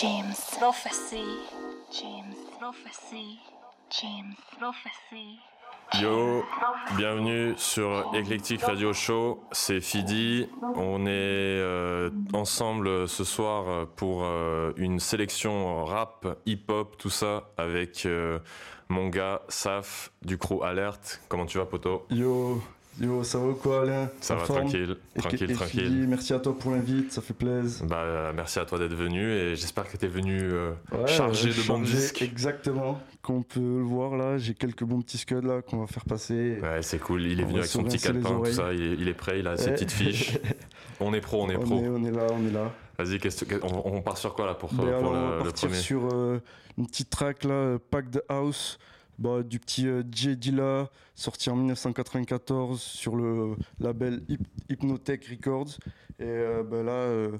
James. Prophecy. James. Prophecy. James. Prophecy. Yo, bienvenue sur Eclectic Radio Show, c'est Fidi. On est euh, ensemble ce soir pour euh, une sélection rap, hip-hop, tout ça, avec euh, mon gars Saf du crew Alert. Comment tu vas, poto? Yo, yo, ça va quoi, Alain Ça va forme tranquille, Et- tranquille, et tranquille. Merci à toi pour l'invite, ça fait plaisir. Bah, euh, merci à toi d'être venu et j'espère que t'es venu euh, Ouais, chargé euh, de bons disques. Exactement. Comme on peut le voir là, j'ai quelques bons petits scuds là qu'on va faire passer. Ouais, c'est cool. Il est On venu avec son petit calepin, tout ça. Il est, il est prêt, il a ses petites fiches. On est pro, on est on, pro. est, on est là, on est là. Vas-y, on, on part sur quoi là pour, Ben pour alors, on le, va le premier? sur euh, une petite track là, Pack the House, bah, du petit euh, J. Dilla, sorti en 1994 sur le label Hyp- Hypnotech Records. Et euh, bah, là, euh,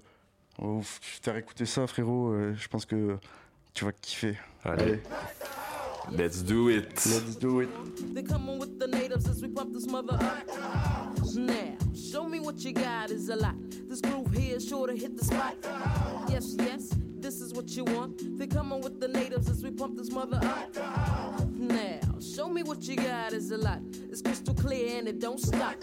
on va vous faire écouter ça, frérot. euh, je pense que tu vas kiffer. Allez, Allez, let's do it. let's do it. They coming with the natives as we pump this mother up. Now, show me what you got is a lot. This groove here is sure to hit the spot. Yes, yes, this is what you want. They coming with the natives as we pump this mother up. Now, show me what you got is a lot. It's crystal clear and it don't stop.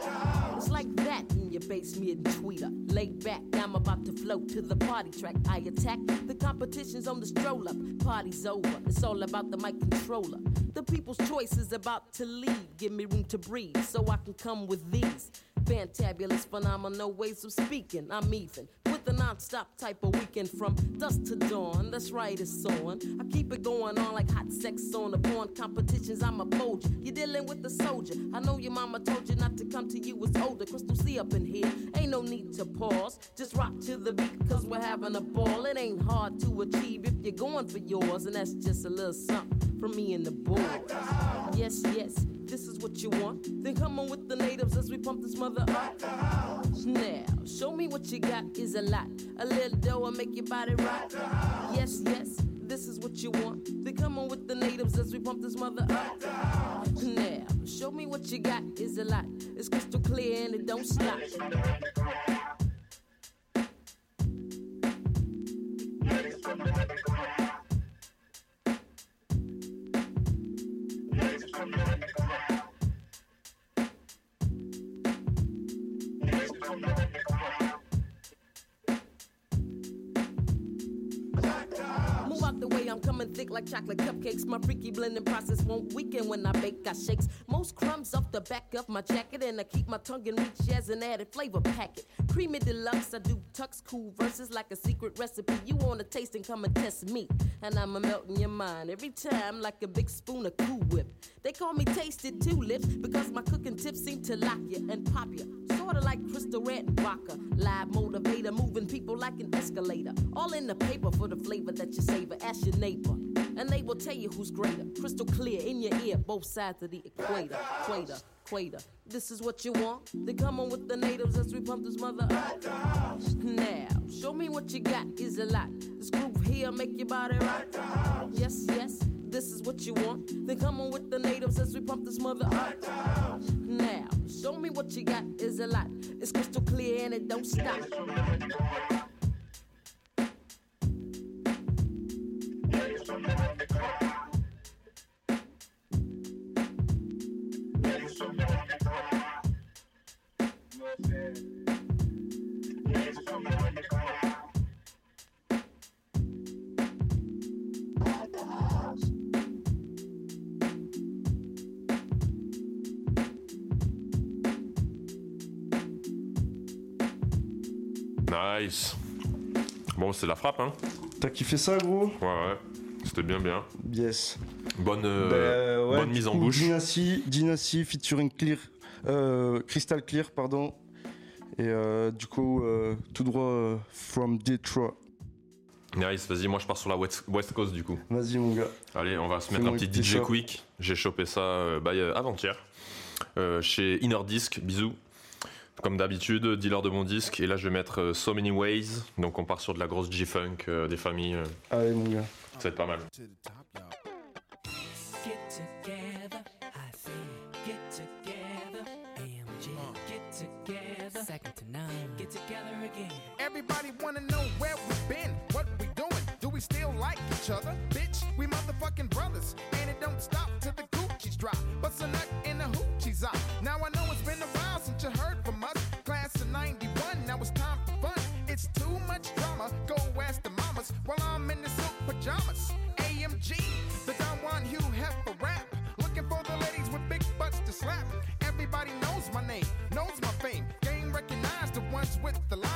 It's like that in your basement and tweeter. Lay back, I'm about to float to the party track. I attack the competition's on the stroll up. Party's over, it's all about the mic controller. The people's choice is about to leave. Give me room to breathe so I can come with these. Fantabulous, phenomenal ways of speaking. I'm even with a non-stop type of weekend from dusk to dawn. That's right, it's on. I keep it going on like hot sex on the porn competitions. I'm a soldier. You're dealing with a soldier. I know your mama told you not to come to you as older. Crystal C up in here. Ain't no need to pause. Just rock to the beat, cause we're having a ball. It ain't hard to achieve if you're going for yours. And that's just a little something from me and the boys. Yes, yes, this is what you want. Then come on with the natives as we pump this mother up. Now, show me what you got is a lot. A little dough will make your body rock. Yes, yes, this is what you want. Then come on with the natives as we pump this mother up. Now, show me what you got is a lot. It's crystal clear and it don't stop. My freaky blending process won't weaken when I bake. I shakes most crumbs off the back of my jacket, and I keep my tongue in reach as an added flavor packet. Creamy deluxe, I do tux cool verses like a secret recipe. You wanna taste and come and test me, and I'ma melt in your mind every time like a big spoon of Cool Whip. They call me Tasted Tulips because my cooking tips seem to lock you and pop you. Sorta like Crystal Red and Vodka. Live motivator, moving people like an escalator. All in the paper for the flavor that you savor. Ask your neighbor, and they will tell you who's greater. Crystal clear in your ear, both sides of the equator. Equator, equator. This is what you want. They come on with the natives as we pump this mother up. Now, show me what you got is a lot. This groove here make your body rock. Yes, yes, this is what you want. Then come on with the natives as we pump this mother up. Now, show me what you got is a lot. It's crystal clear and it don't stop. Nice. Bon, c'est la frappe, hein T'as kiffé ça, gros? Ouais, ouais. C'était bien, bien. Yes. Bonne, euh, Ben, ouais, bonne mise en bouche. Dynasty, Dynasty featuring Clear, euh, Crystal Clear, pardon. Et euh, du coup, euh, tout droit euh, from Detroit. Nice, vas-y, moi je pars sur la West, West Coast du coup. Vas-y, mon gars. Allez, on va se mettre un petit DJ. Quick. J'ai chopé ça euh, bah, euh, avant-hier. Euh, chez Inner Disc, bisous. Comme d'habitude, dealer de mon disque. Et là, je vais mettre euh, So Many Ways. Donc, on part sur de la grosse G-Funk euh, des familles. euh, Allez, mon gars. ça va être pas mal. With the lies.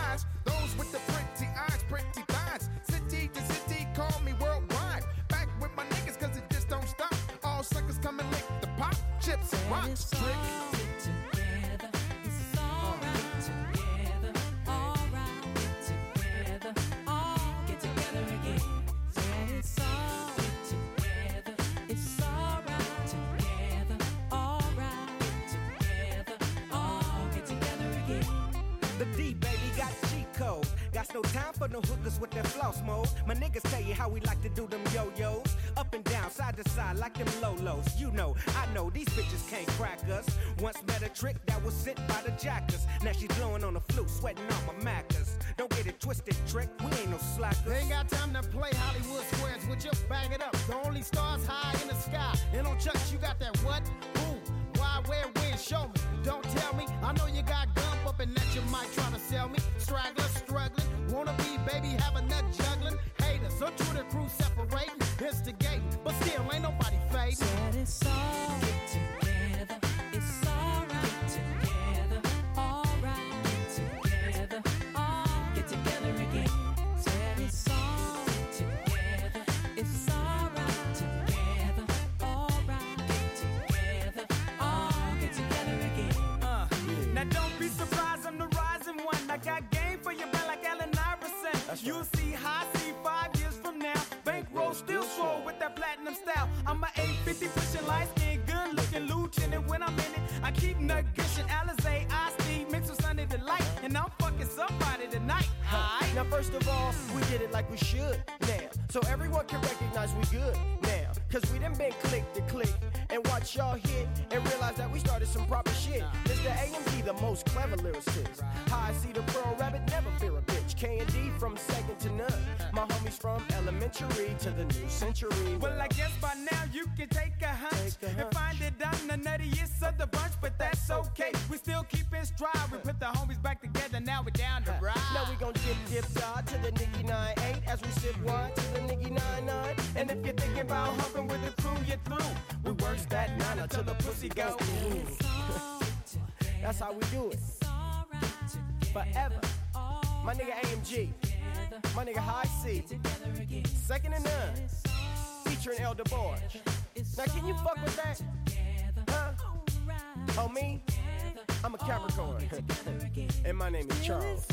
For no hookers with that floss mode. My niggas tell you how we like to do them yo-yos. Up and down, side to side, like them lolos. You know, I know these bitches can't crack us. Once met a trick that was sent by the jackers. Now she's blowing on the flute, sweating on my macas. Don't get it twisted, trick. We ain't no slackers. They ain't got time to play Hollywood squares with you. Bag it up. The only stars high in the sky. And on Chucks, you got that what? Who? Why, where, when? Show me. Don't tell me. I know you got gump up and that you might try to sell me. Straggler, You see high C five years from now. Bankroll still swole with that platinum style. I'm a 850 pushing light skin, good looking lieutenant. When I'm in it, I keep nut gushing. Alizé, I Steve, mix with Sunday Delight. And I'm fucking somebody tonight. Hi. Now, first of all, we did it like we should now. So everyone can recognize we good now. Cause we done been click to click and watch y'all hit and realize that we started some proper shit. Mr. AMG, the most clever lyricist. How I see the pearl rabbit, from second to none. My homies from elementary to the new century. Well, I guess by now you can take a hunch Take a and find it I'm the nuttiest of the bunch, but that's okay. We still keep in stride. We put the homies back together. Now we're down to ride. Now we gon' dip, dip, dot to the Nicky 9-8 as we sip wine to the Nicky 9-9. And if you're thinking about humping with the crew, you're through. We works that nine until the pussy go. That's how we do it. Forever. My nigga AMG. My nigga High C. Second and none. Featuring Elder Boy. Now can you fuck with that? Huh? Oh me? I'm a Capricorn. and my name is Charles.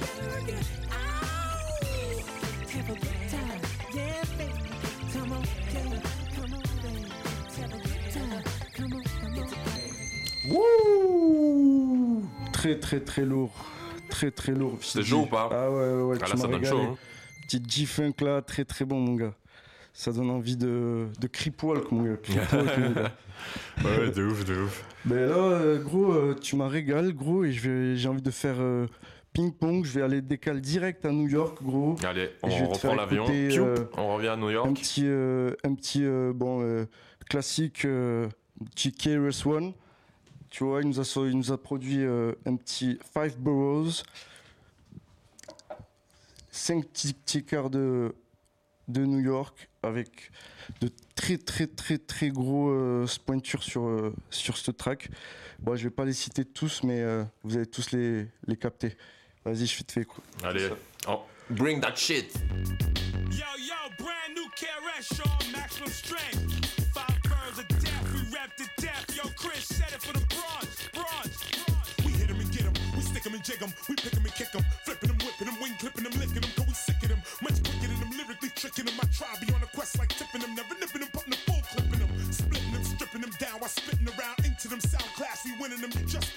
Together again. Ow! Have a good time, yeah, baby. Come on, yeah, come on, baby. Have a good time, come on, come on. Wouh Très très très lourd. Très très lourd. C'était chaud ou pas Ah ouais, ouais, ouais. Ah, tu là, ça m'as donne chaud. régalé. hein. Petite G-Funk là, très très bon mon gars. Ça donne envie de, de creep-walk mon gars. Creep-walk, mon gars. Ouais, de ouf, de ouf. Ben là, euh, gros, euh, tu m'as régalé, gros, et j'ai envie de faire euh, ping-pong. Je vais aller décaler direct à New York, gros. Allez, on reprend l'avion. euh, On revient à New York. Un petit, euh, un petit euh, bon, euh, classique, euh, petit KRS One. Tu vois, il nous a, so- il nous a produit euh, un petit Five Boroughs, 5 tickers de de New York avec de très très très très gros euh, pointures sur, euh, sur ce track. Bon, je vais pas les citer tous, mais euh, vous allez tous les, les capter. Vas-y, je fais te fais quoi. Allez, oh, bring that shit. Yo, yo, brand new KRS, Sean, maximum strength. Five birds of death, we rap to death. Yo, Chris said it for the bronze, bronze. We hit 'em and get 'em, we stick 'em and jig 'em, we pick 'em and kick 'em, flipping 'em, whipping 'em, wing clipping 'em, licking 'em, cause we sick of 'em. Much quicker than them, lyrically tricking 'em. I try be on a quest like tipping 'em, never nipping 'em, putting 'em full clipping 'em, splitting 'em, stripping 'em down while spitting around into them sound class. We winning 'em, just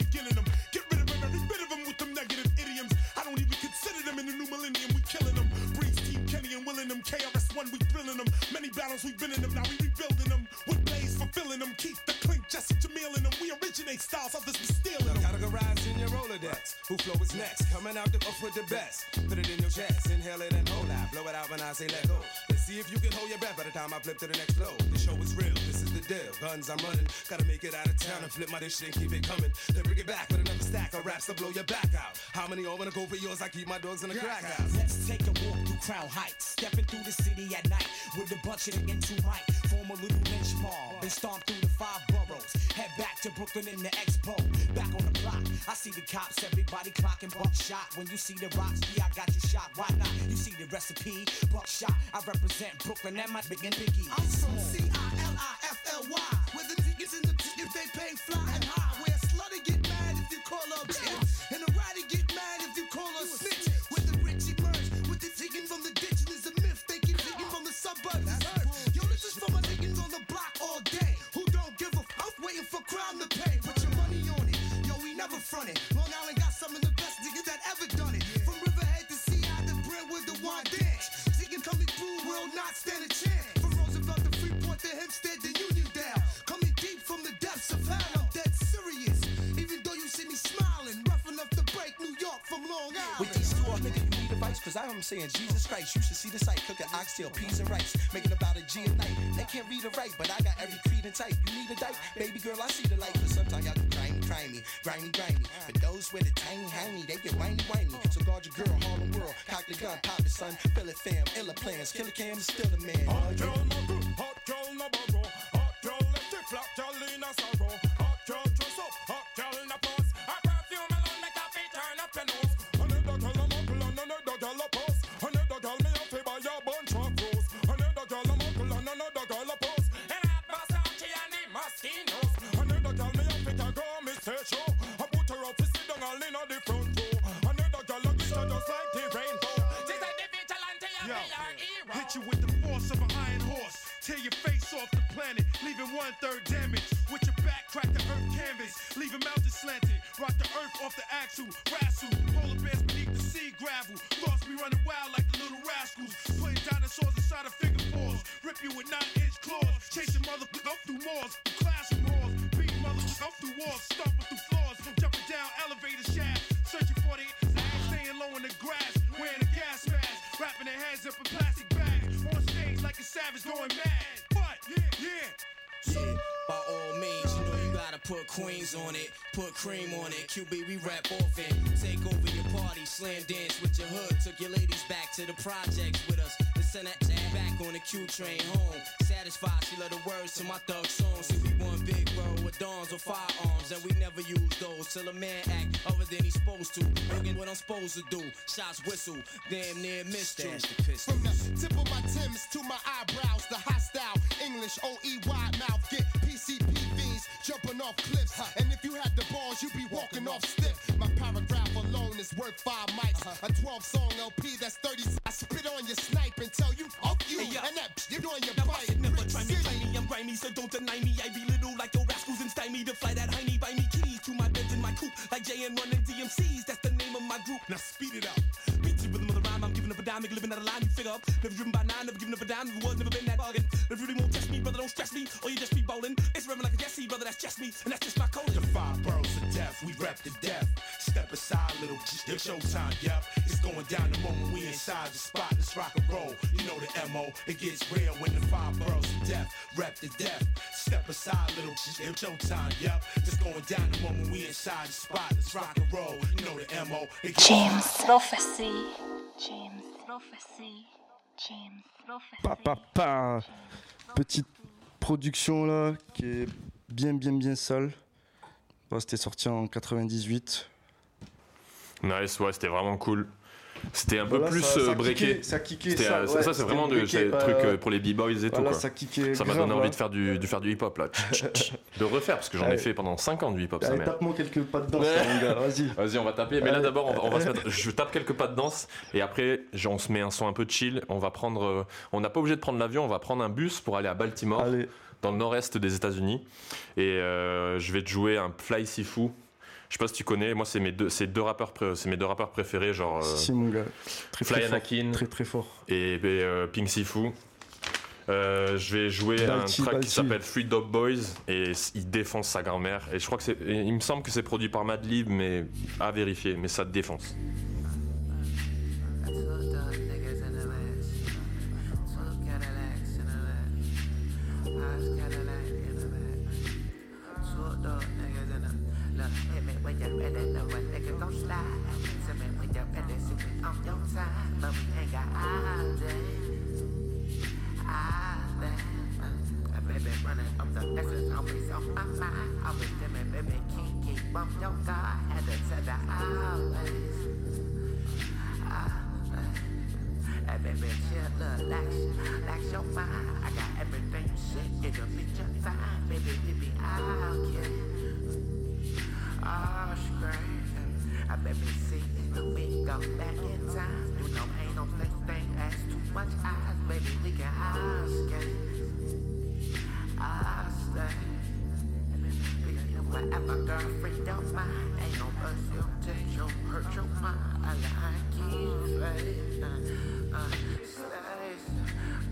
Kenny and willing 'em. KRS1 we thrilling 'em. Many battles we been in 'em. Now we rebuilding 'em. With blaze fulfilling 'em. Keith the clink, Jesse Jamil in 'em. We originate styles, others be stealing 'em. Categorize in your Rolodex. Who flow is next? Coming out the off with the best. Put it in your chest, inhale it and hold out. Blow it out when I say let go. Let's see if you can hold your breath by the time I flip to the next flow. The show is real, this deal. Guns I'm running, gotta make it out of town and flip my dish and keep it coming. Then bring it back with another stack of raps to blow your back out. How many all wanna go for yours? I keep my dogs in the crack house. Let's take a walk through Crown Heights. Stepping through the city at night with a bunch of the into mic. Form a little lynch mob and stomp through the five boroughs. Head back to Brooklyn in the expo. Back on the block, I see the cops, everybody clocking buckshot. When you see the rocks, yeah, I got you shot. Why not? You see the recipe, buckshot. I represent Brooklyn and my big and biggie. I'm from C-I-L-I-F-L-Y. Where the and the if they pay high. Where a slutty get mad if you. And a get mad if you call her snitch. Where the rich emerge with the from the ditch. A myth they from the suburbs. Yo, this is for my on the block all day. Who don't give a fuck for to pay. Put your money on it. Yo, we never. Long Island got some of the best that ever done it. From Riverhead to Brentwood to coming through will not stand a chance. Vice, cause I am saying Jesus Christ. You should see the sight, cooking oxtail, peas and rice, making about a G a night. They can't read or write, but I got every creed and type. You need a dike, baby girl, I see the light, cause sometimes y'all get grimy, grimy, grimy, grimy. But those with a tiny, tiny, they get whiny, whiny. So guard your girl, Harlem world, cock the gun, pop it, son, fill it, fam, illa plans, killer cam is still the man. Running wild like the little rascals. Putting dinosaurs inside of figure fours. Rip you with nine inch claws. Chasing motherfuckers up through malls, classroom halls. Beating motherfuckers up through walls, stomping through floors. Jumping down elevator shafts. Searching for the ass, staying low in the grass. Wearing a gas mask, wrapping their heads up in plastic bags. On stage like a savage going mad. But, yeah, yeah. Yeah, by all means, you know gotta put queens on it, put cream on it. QB, we rap often. Take over your party, slam dance with your hood. Took your ladies back to the projects with us. And send that that back on the Q train home. Satisfied, she love the words to my thug songs. See, we one big world with dawns or firearms, and we never use those till a man act other than he's supposed to. Bringing what I'm supposed to do. Shots whistle, damn near missed you. From the tip of my Timbs to my eyebrows, the hostile English OE wide mouth get PCPVs jumping off cliffs. And if you had the balls, you'd be walking off stiff. My paragraph alone is worth five mics. Uh-huh. A 12 song LP that's 30. I spit on your snipe and tell you, fuck you. Hey, yo. And that you on your Now. I should never try me, try me, I'm grimy, so don't deny me. I be little like your rascals and stymie to fly that hiney. Buy me keys to my beds in my coupe, like Jay and running DMCs. That's the name of my group. Now speed it up. Beat the rhythm of the rhyme, I'm giving up a dime, nigga living out of line. You figure up, never driven by nine, never giving up a dime. Never was, never been that bargain. If you really won't test me, brother, don't stress me, or you just be bowling. It's revving like a Jesse, brother, that's just me, and that's just my code. The five boroughs of death, we rep the death. Step aside, little it's showtime, yep. It's going down the moment we inside the spot. Let's rock and roll. You know the MO, it gets real when the five boroughs of death, rep the death. Step aside, little it's showtime, yep. It's going down the moment we inside the spot. Let's rock and roll. You know the MO, it gets James Prophecy. James Prophecy. James Prophecy. Pa, pa. Petite production là qui est bien, bien, bien sale. C'était sorti en 98. Nice, ouais, c'était vraiment cool. C'était un peu Voilà, plus ça- ça euh, breaké. ça kickait, ça, euh, ouais, ça, c'est vraiment bah, trucs euh, pour les b-boys et tout. Quoi. ça kickait Ça m'a donné envie là. de faire du, de faire du hip-hop là. de refaire, parce que j'en ai fait pendant 5 ans du hip-hop, Allez, tape-moi quelques pas de danse, là, mon gars, vas-y. Vas-y, on va taper. Mais là, d'abord, on va, se mettre. Je tape quelques pas de danse et après, on se met un son un peu chill. On va prendre. On n'a pas obligé de prendre l'avion. On va prendre un bus pour aller à Baltimore, dans le nord-est des États-Unis. Et euh, je vais te jouer un Fly Sifu. Je sais pas si tu connais. Moi, c'est mes deux, c'est deux rappeurs, c'est mes deux rappeurs préférés, genre. euh, Si, mon gars. Très, Fly très fort. Anakin. Très, très fort. Et, et, euh, Pink Sifu. Euh, je vais jouer Balti, un track Balti. qui s'appelle Free Dog Boys et il défonce sa grand-mère. Et je crois que c'est. Il me semble que c'est produit par Madlib, mais à vérifier. Mais ça défonce. My mind. Always dimmin', baby, can't keep up your guard. Had to tell the always. Hey, baby, chill, relax, relax your mind. I got everything you said, it'll be just fine. Baby, baby, I'll kill you. Oh, scream. I baby, see, we go back in time. You know, ain't no such thing as too much eyes. Baby, we can all skate. I'll stay. Whatever, girl, free your mind. Ain't no bus, you take your hurt your mind. I like you, faith. Uh, uh, stay.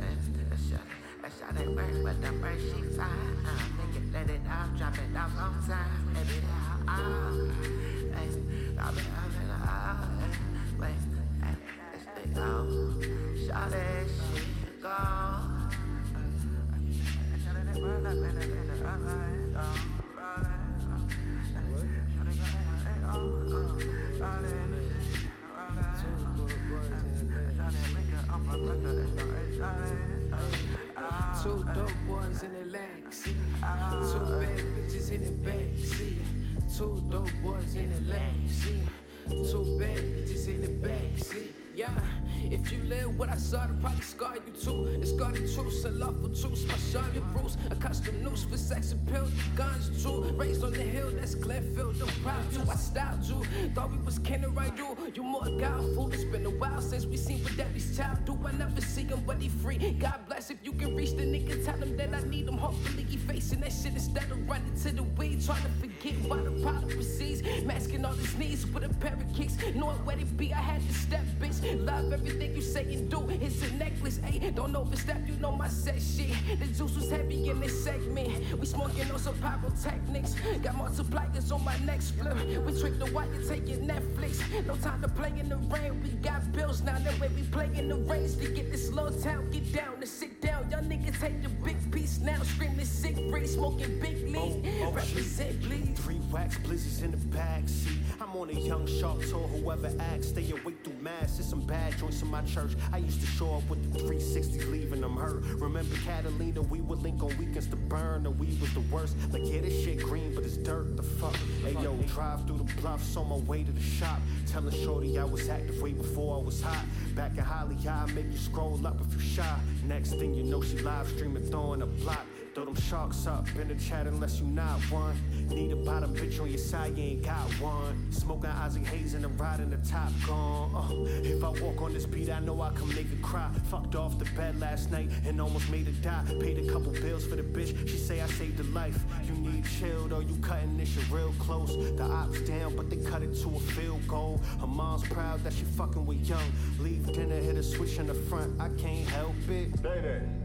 Uh, shut it, shut it, work, but the bird she fine. Uh, make it, let it out, drop it off on time. Baby, now, oh, hey, drop it off and oh, hey, Two dope boys in the leg seat. Two bad bitches in the back seat. Yeah, if you live what I saw, it probably scar you too. It's got the truth, a for truth. My Charlotte Bruce, a custom noose for sex appeal. Guns too, raised on the hill, that's Glenfield. I'm proud to. I styled you, thought we was kin right you. You more guileful. It's been a while since we seen what daddy's child do. I never see him, but he free. God bless if you can reach the nigga, tell him that I need him. Hopefully he facing that shit instead of running to the weed, trying to forget why the problem proceeds. Masking all his needs with a pair of kicks, knowing where they be. I had to step, bitch. Love everything you say and do. It's a necklace, ayy. Don't overstep, you know my set shit. The juice was heavy in this segment. We smoking on some pyrotechnics. Got multipliers on my next flip. We trick the white and take your Netflix. No time to play in the rain. We got bills now. That way we play in the rains to get this little town. Get down and sit down. Y'all niggas take the big piece now. Screaming sick free, smoking big lean. Oh, oh, Represent, please. Three wax blizzards in the back seat. I'm on a young shark tour. Whoever acts, stay awake through mass. There's some bad joints in my church. I used to show up with the 360s, leaving them hurt. Remember Catalina? We would link on weekends to burn. The weed was the worst. Like, yeah, this shit green, but it's dirt. The fuck? Hey, yo, drive through the bluffs on my way to the shop. Telling Shorty I was active way before I was hot. Back in Holly, I make you scroll up if you shy. Next thing you know, she live streaming, throwing a block. Throw them sharks up in the chat unless you not one. Need a bottom bitch on your side, you ain't got one. Smoking Ozzy Haze and I'm riding the top gun. Uh, if I walk on this beat, I know I can make her cry. Fucked off the bed last night and almost made her die. Paid a couple bills for the bitch, she say I saved her life. You need chilled or you cutting this shit real close. The ops down, but they cut it to a field goal. Her mom's proud that she fucking with young. Leave dinner, hit a switch in the front, I can't help it. Worst day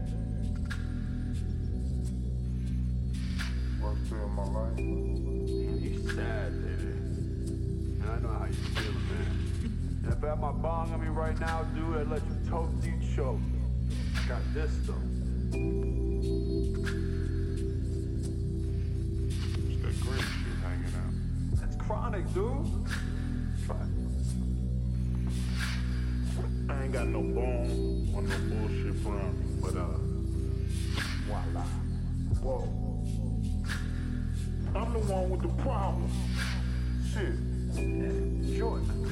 my life. Man, you sad, baby. And I know how you feel, man. And if I had my bong on me right now, dude, I'd let you toast choke. I got this though. Just that green shit hanging out. That's chronic, dude. Fuck. I ain't got no bone on no bullshit from me, but uh, voila. Whoa.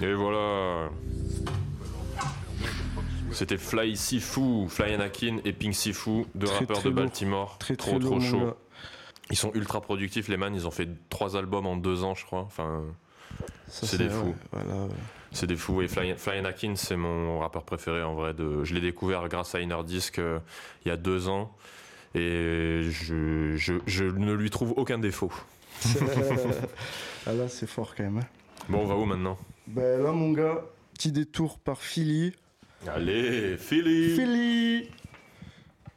Et voilà. C'était Fly Sifu, Fly Anakin et Pink Sifu, deux Très, rappeurs très de. Baltimore. Très, trop trop chaud. Ils sont ultra productifs, les man. Ils ont fait trois albums en deux ans, je crois. Enfin, c'est des fous. voilà, ouais. C'est des fous. Et Fly, Fly Anakin, c'est mon rappeur préféré en vrai. De, je l'ai découvert grâce à Inner Disc euh, il y a deux ans. Et je, je, je ne lui trouve aucun défaut. ah là, c'est fort quand même. hein. Bon, on va où maintenant? Ben là, mon gars, petit détour par Philly. Allez, Philly Philly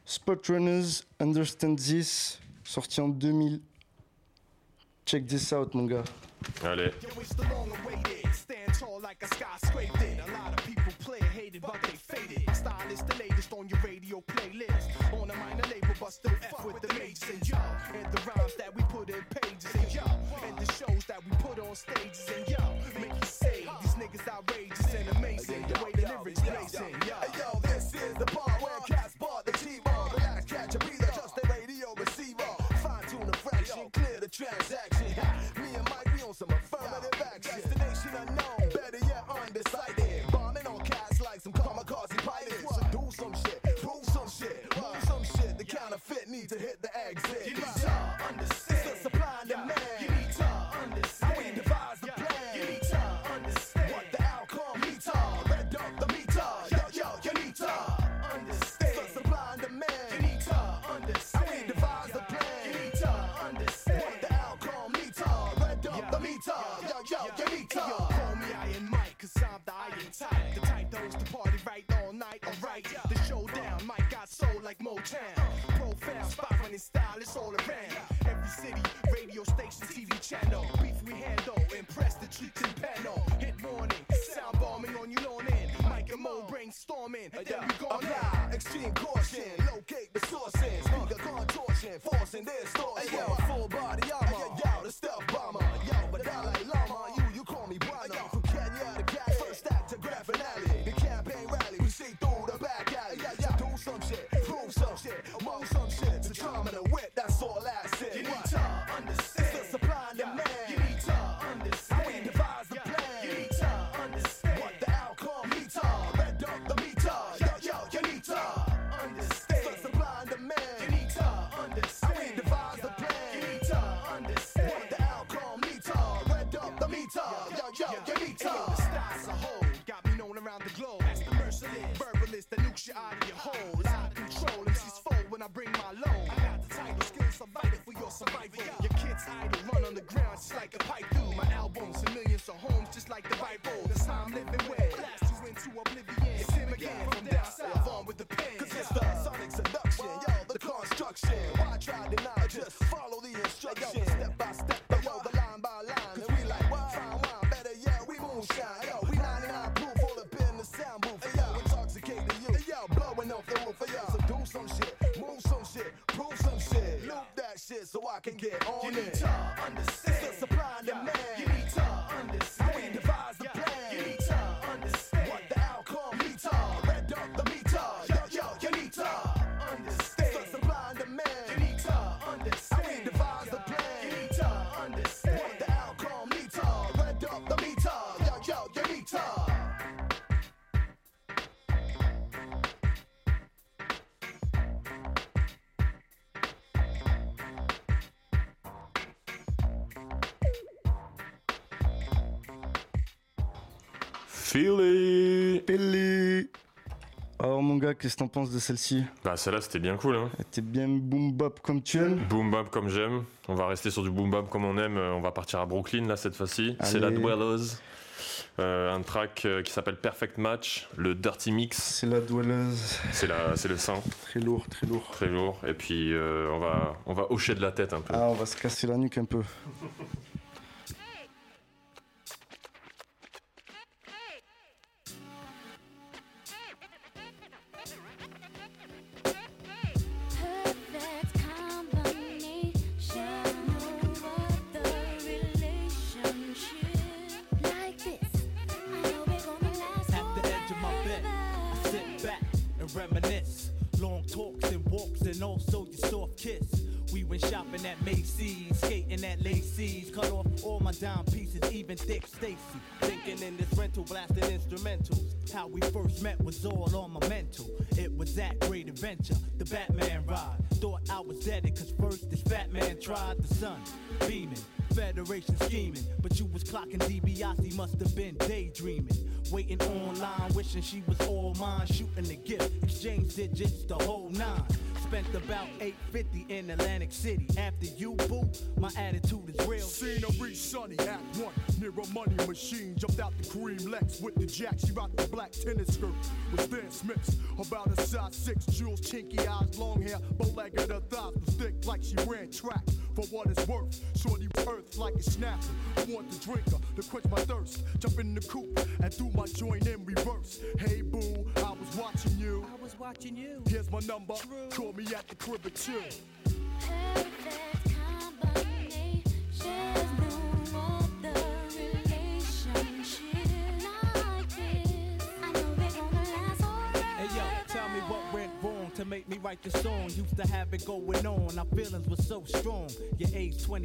Spot Runners, Understand This, sorti en 2000. Check this out, mon gars. Allez. The play hated, but they faded. Style is the latest on your radio playlist. On a minor label, but still F with the majors and yo. And the rhymes that we put in pages and yo. And the shows that we put on stages and yo. Make you say these niggas outrageous and amazing. The way the lyrics blazing, yo. Yo, this is the part where cats bought the T-bar. Relax, catch a breather, just a radio receiver. Fine tune the fraction, clear the transaction. Me and Mike, we on some affirmative action. Destination unknown, need to hit the exit. You need to understand. The supply and demand. You need to understand. We devise the plan. You need to understand. What the outcome needs to. Red up the meter. Yo, yo, you need to understand. The supply and demand. You need to understand. We devise the plan. You need to understand. What the outcome needs to. Red up the meter. Yo, yo, you need to. Yo, call me Iron Mike, cause I'm the iron type. The type hosts the party right all night, alright. The showdown, Mike got soul like Motown. Spot style, it's all around. Every city, radio station, TV channel. Beef we handle, impress the treats and panel. Hit morning, sound bombing on you on in. Mike and Mo brainstorming, and then we gone Apply extreme caution, locate the sources, The contortion, forcing their distortion. Hey, yo, full body armor, hey, yo, yo, the stealth bomber, yo, but Dalai Lama, you, you call me Brahma. Yo, from Kenya to Cali, first act to Grand Finale, the campaign rally, we see through the back alley. Hey, yo, yo, do some shit, some shit, move some shit, the charm and the wit, that's all I said. You need What? Shit so I can get on it. Philly Philly Alors, mon gars, qu'est-ce que t'en penses de celle-ci? Bah celle-là c'était bien cool hein. Elle était bien boom bap comme tu aimes Boom bap comme j'aime. On va rester sur du boom bap comme on aime. Euh, On va partir à Brooklyn là cette fois-ci. C'est la. Dwellers. Euh, un track euh, qui s'appelle Perfect Match, le Dirty Mix. C'est la douelleuse. C'est la, c'est le sang. Très lourd, très lourd. Très lourd. Et puis euh, on va, on va hocher de la tête un peu. Ah, on va se casser la nuque un peu.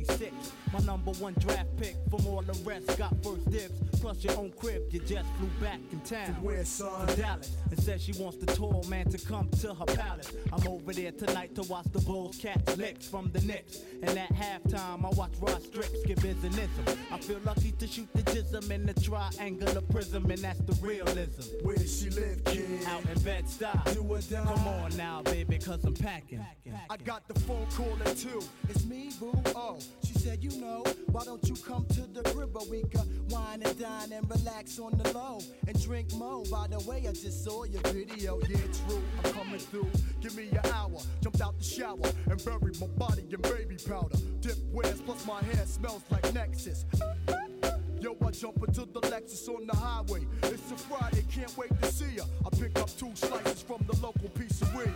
26, my number one draft pick. From all the rest, got first dibs. Plus your own crib, you just flew back in town. To where, son? To Dallas. And said she wants the tall man to come to her palace. I'm over there tonight to watch the Bulls catch licks from the Knicks. And at halftime, I watch Rod Strips give his anism. I feel lucky to shoot the jism in the triangular prism, and that's the realism. Where does she live, kid? Out in Bed-Stuy. Do or die. Come on now, baby, cause I'm packing. I got the phone call at two. It's me, boo. Oh, she said, you know, why don't you come to the where we could wine and dine and relax on the low and drink mo. By the way, I just saw your video. Yeah, true. I'm coming through. Give me an hour. Jumped out the shower and buried my body in baby powder. Dip wears plus my hair smells like Nexxus. Yo, I jump into the Lexus on the highway. It's a Friday, can't wait to see ya. I pick up two slices from the local pizzeria.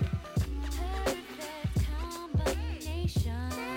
Got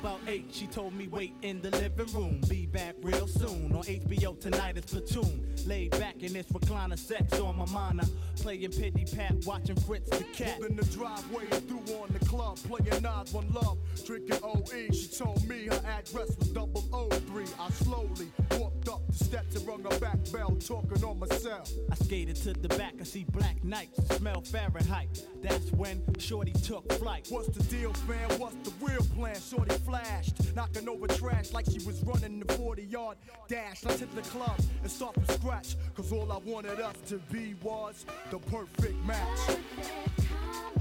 about eight. She told me wait in the living room. Be back real soon. On HBO tonight is Platoon. Laid back in this recliner, sex on my monitor. Playing pity pat, watching Fritz the cat. In the driveway and through on the club, playing odds one love, drinking OE. She told me her address was double O three. I slowly walked up the steps and rung her back bell, talking on my cell. I skated to the back, I see black nights, smell Fahrenheit. That's when Shorty took flight. What's the deal, fam? What's the real plan? Shorty flashed, knocking over trash like she was running the 40 yard dash. I hit the club and start from scratch, cause all I wanted us to be was the perfect match.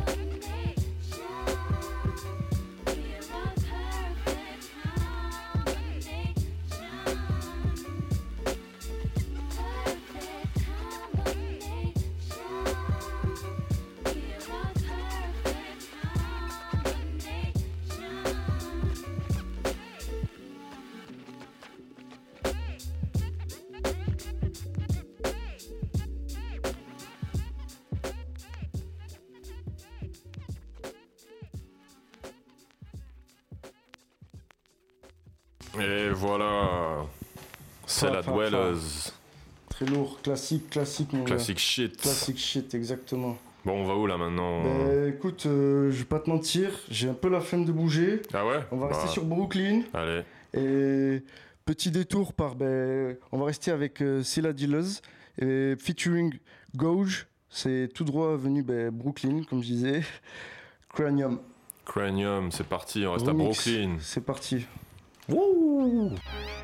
Et voilà. C'est la Dwellers. Très lourd, classique, classique, mon gars. Classic shit. Classique shit, exactement. Bon, on va où là maintenant Bah, écoute, euh, je vais pas te mentir, j'ai un peu la flemme de bouger. Ah ouais? On va Bah, rester sur Brooklyn. Allez. Et petit détour par. ben, on va rester avec euh, Silla Dillers et featuring Gouge. C'est tout droit venu ben, Brooklyn, comme je disais. Cranium. Cranium, c'est parti, on reste à. Brooklyn. C'est parti. Tchau!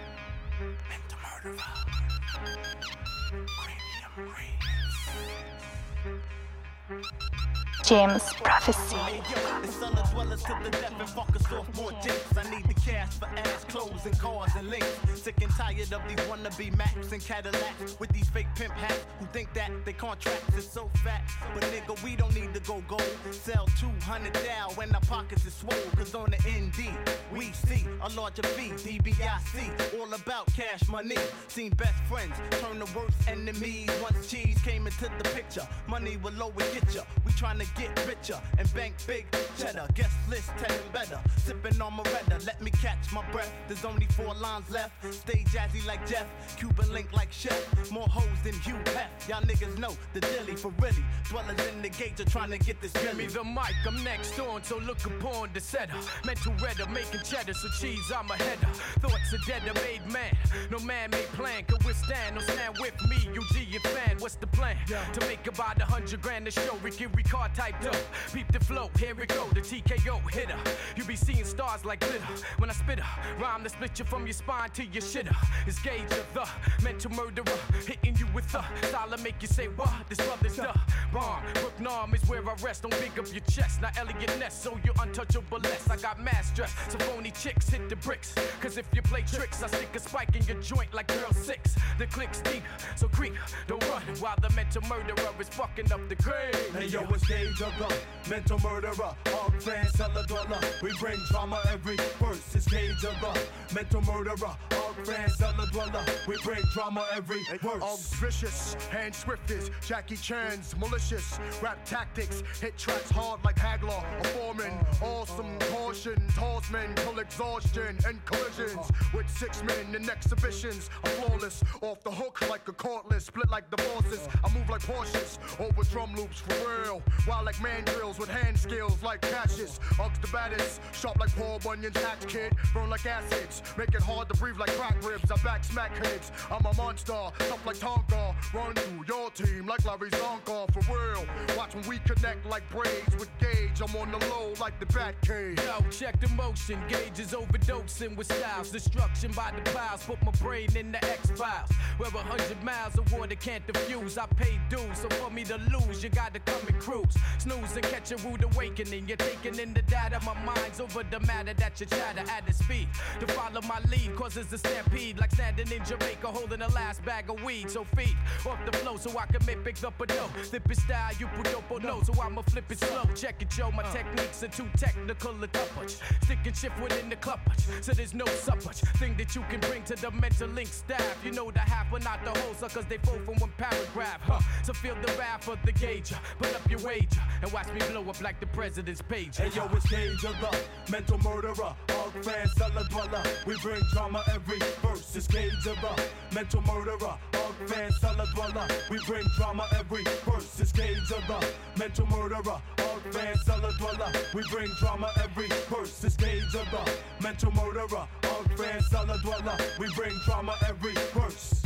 And links. Sick and tired of these wannabe and Cadillacs with these fake pimp hats who think that they contracts is so fat. But nigga, we don't need to go gold. Sell 200 thou when our pockets is swole. Cause on the ND, we see a larger fee. DBIC, all about cash money. Seen best friends turn to worst enemies. Once cheese came into the picture, money will always get ya. We tryna get richer and bank big cheddar. Guest list telling better. Sipping on Moretta, let me catch my breath. There's only four lines left. Stay jazzy like Jeff, Cuban link like Chef. More hoes than Hugh Hef. Y'all niggas know the dilly for really. Dwellers in the gauge are trying to get this Give me the mic, I'm next on, so look upon the setter. Mental redder, making cheddar, so cheese, I'm a header. Thoughts are dead, made man. No man made plan could withstand. No stand with me, UG your fan. What's the plan? To make about a hundred grand a show. Ricky Ricard typed up. Peep the flow, here we go, the TKO hitter. You be seeing stars like glitter. When I spit a rhyme that split you from your spine to your shitter. It's gauge of the mental murderer. Hitting you with the solid, make you say, what? This brother's the bomb. Brook Norm is where I rest. Don't big up your chest. Not Eliot Ness, so you're untouchable less. I got mass stress, so phony chicks hit the bricks. Cause if you play tricks, I stick a spike in your joint like girl six. The click's deep, so creep, don't run while the mental murderer is fucking up the grave. Hey yo, it's Gage the mental murderer, All hog fan, Cella Dwella. We bring drama every verse. It's Gage of mental murderer, All hog fan, Cella Dwella. We bring drama every verse. All vicious, hand swiftest, Jackie Chan's malicious, rap tactics, hit tracks hard like Hagler, a foreman, awesome caution, toss men, kill exhaustion and collisions with six men in exhibitions. I'm flawless, off the hook like a cordless, split like the bosses. I move like Porsches, over drum loops for real, like mandrills with hand skills like Cassius. Uggs the baddest, sharp like Paul Bunyan's hatch kid, burn like acids, make it hard to breathe like crack ribs. I back smack heads, I'm a monster, tough like Tonka, run through your team like Larry Csonka for real. Watch when we connect like braids with Gage. I'm on the low like the Bat Cave. Yo, check the motion. Gauge is overdosing with styles. Destruction by the piles. Put my brain in the X Files. Where a hundred miles of water can't diffuse. I pay dues, so for me to lose, you gotta come and cruise. Snooze and catch a rude awakening. You're taking in the data. My mind's over the matter that you chatter at the speed. To follow my lead causes a stampede. Like standing in Jamaica holding the last bag of weed. So feed off the flow so I can make pick up a dough. Flip it style, you put up or no. So I'ma flip it slow. Check it, yo. My uh. techniques are too technical to touch. Stick and shift within the clutch. So there's no such thing that you can bring to the mental link staff. You know the half, but not the whole, suckers they fall from one paragraph. Huh. So feel the wrath of the gauge. Put up your wager and watch me blow up like the president's page. Hey yo, it's of the mental murderer, hog fan, dweller. We bring drama every verse. It's of the mental murderer, hog fan, dweller. We bring drama every verse. It's of the mental murderer, hog fan, dweller. We bring drama every verse. It's of the mental murderer, hog fan, dweller. We bring drama every verse.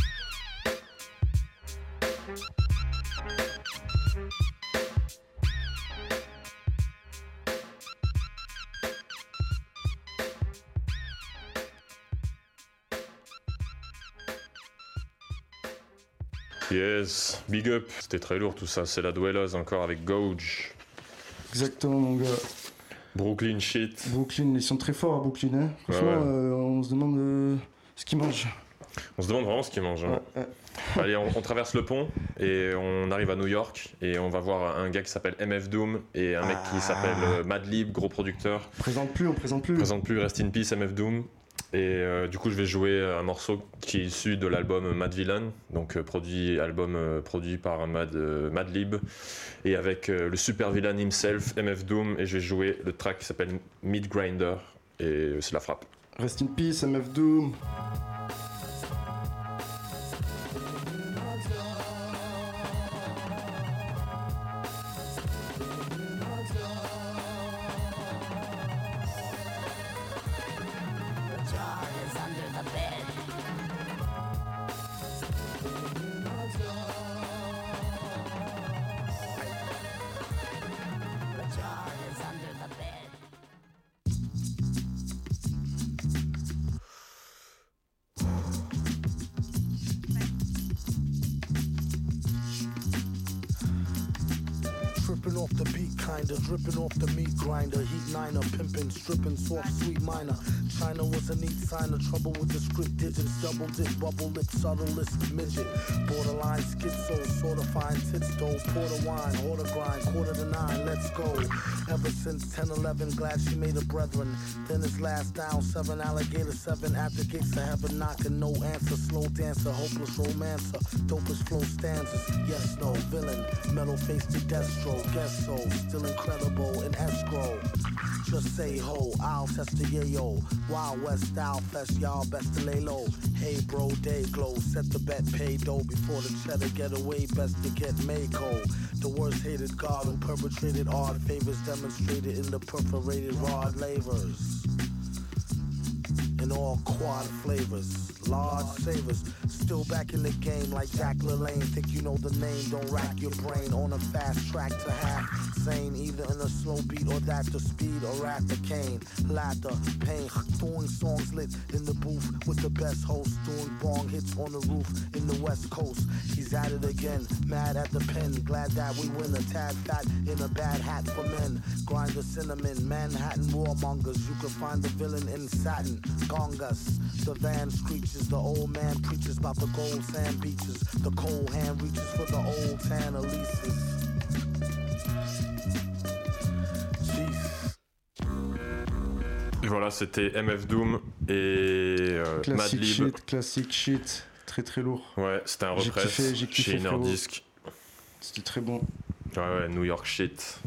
Yes, big up. C'était très lourd tout ça. C'est la Dwellers encore avec Gouge. Exactement, mon gars. Brooklyn shit. Brooklyn, ils sont très forts à Brooklyn. Hein. Franchement, ouais. euh, on se demande euh, ce qu'ils mangent. On se demande vraiment ce qu'ils mangent. hein. Allez, on, on traverse le pont et on arrive à New York et on va voir un gars qui s'appelle MF Doom et un mec qui s'appelle euh, Madlib, gros producteur. Présente plus, on présente plus. Présente plus, rest in peace MF Doom. Et euh, du coup, je vais jouer un morceau qui est issu de l'album Mad Villain, donc euh, produit album euh, produit par Mad Madlib et avec le super villain himself MF Doom et je vais jouer le track qui s'appelle Meat Grinder et c'est la frappe. Rest in peace, MF Doom. Kinda dripping off the meat grinder. Heat niner, pimping, stripping, soft, sweet minor. China was a neat sign of trouble with the script digits. Double dip, bubble lip, subtlest midget. Borderline schizo, sorta fine tits though. Porter wine, order grind, quarter to nine, let's go. Ever since 10 11, glad she made a brethren. Then his last down, seven alligator, seven at the gates of heaven, knocking, no answer. Slow dancer, hopeless romancer, dopest flow stanzas. Yes, no, villain, metal face to Destro, get so. Still incredible in escrow. Just say ho, I'll test the yayo. Wild West style fest, y'all best to lay low. Hey bro, day glow. Set the bet, pay dough before the cheddar get away. Best to get Mako. The worst hated god who perpetrated odd favors demonstrated in the perforated rod lavers in all quad flavors. Large savers, still back in the game like Jack LaLanne. Think you know the name, don't rack your brain on a fast track to half. Sane, either in a slow beat or that the speed or the cane. Laughter, pain, throwing songs lit in the booth with the best host. Doing bong hits on the roof in the west coast. He's at it again, mad at the pen. Glad that we win a tad fat in a bad hat for men. Grind the cinnamon, Manhattan warmongers. You can find the villain in satin. Gongas, the van screeches. The old man preaches about the gold sand beaches. The cold hand reaches for the old tan Elises. Voilà, c'était MF Doom et euh, Classic Madlib. shit, classic shit. Très très lourd. Ouais, c'était un repress kiffé, j'ai kiffé, chez frérot. Innerdisk. C'était très bon. Ouais, ouais, New York shit.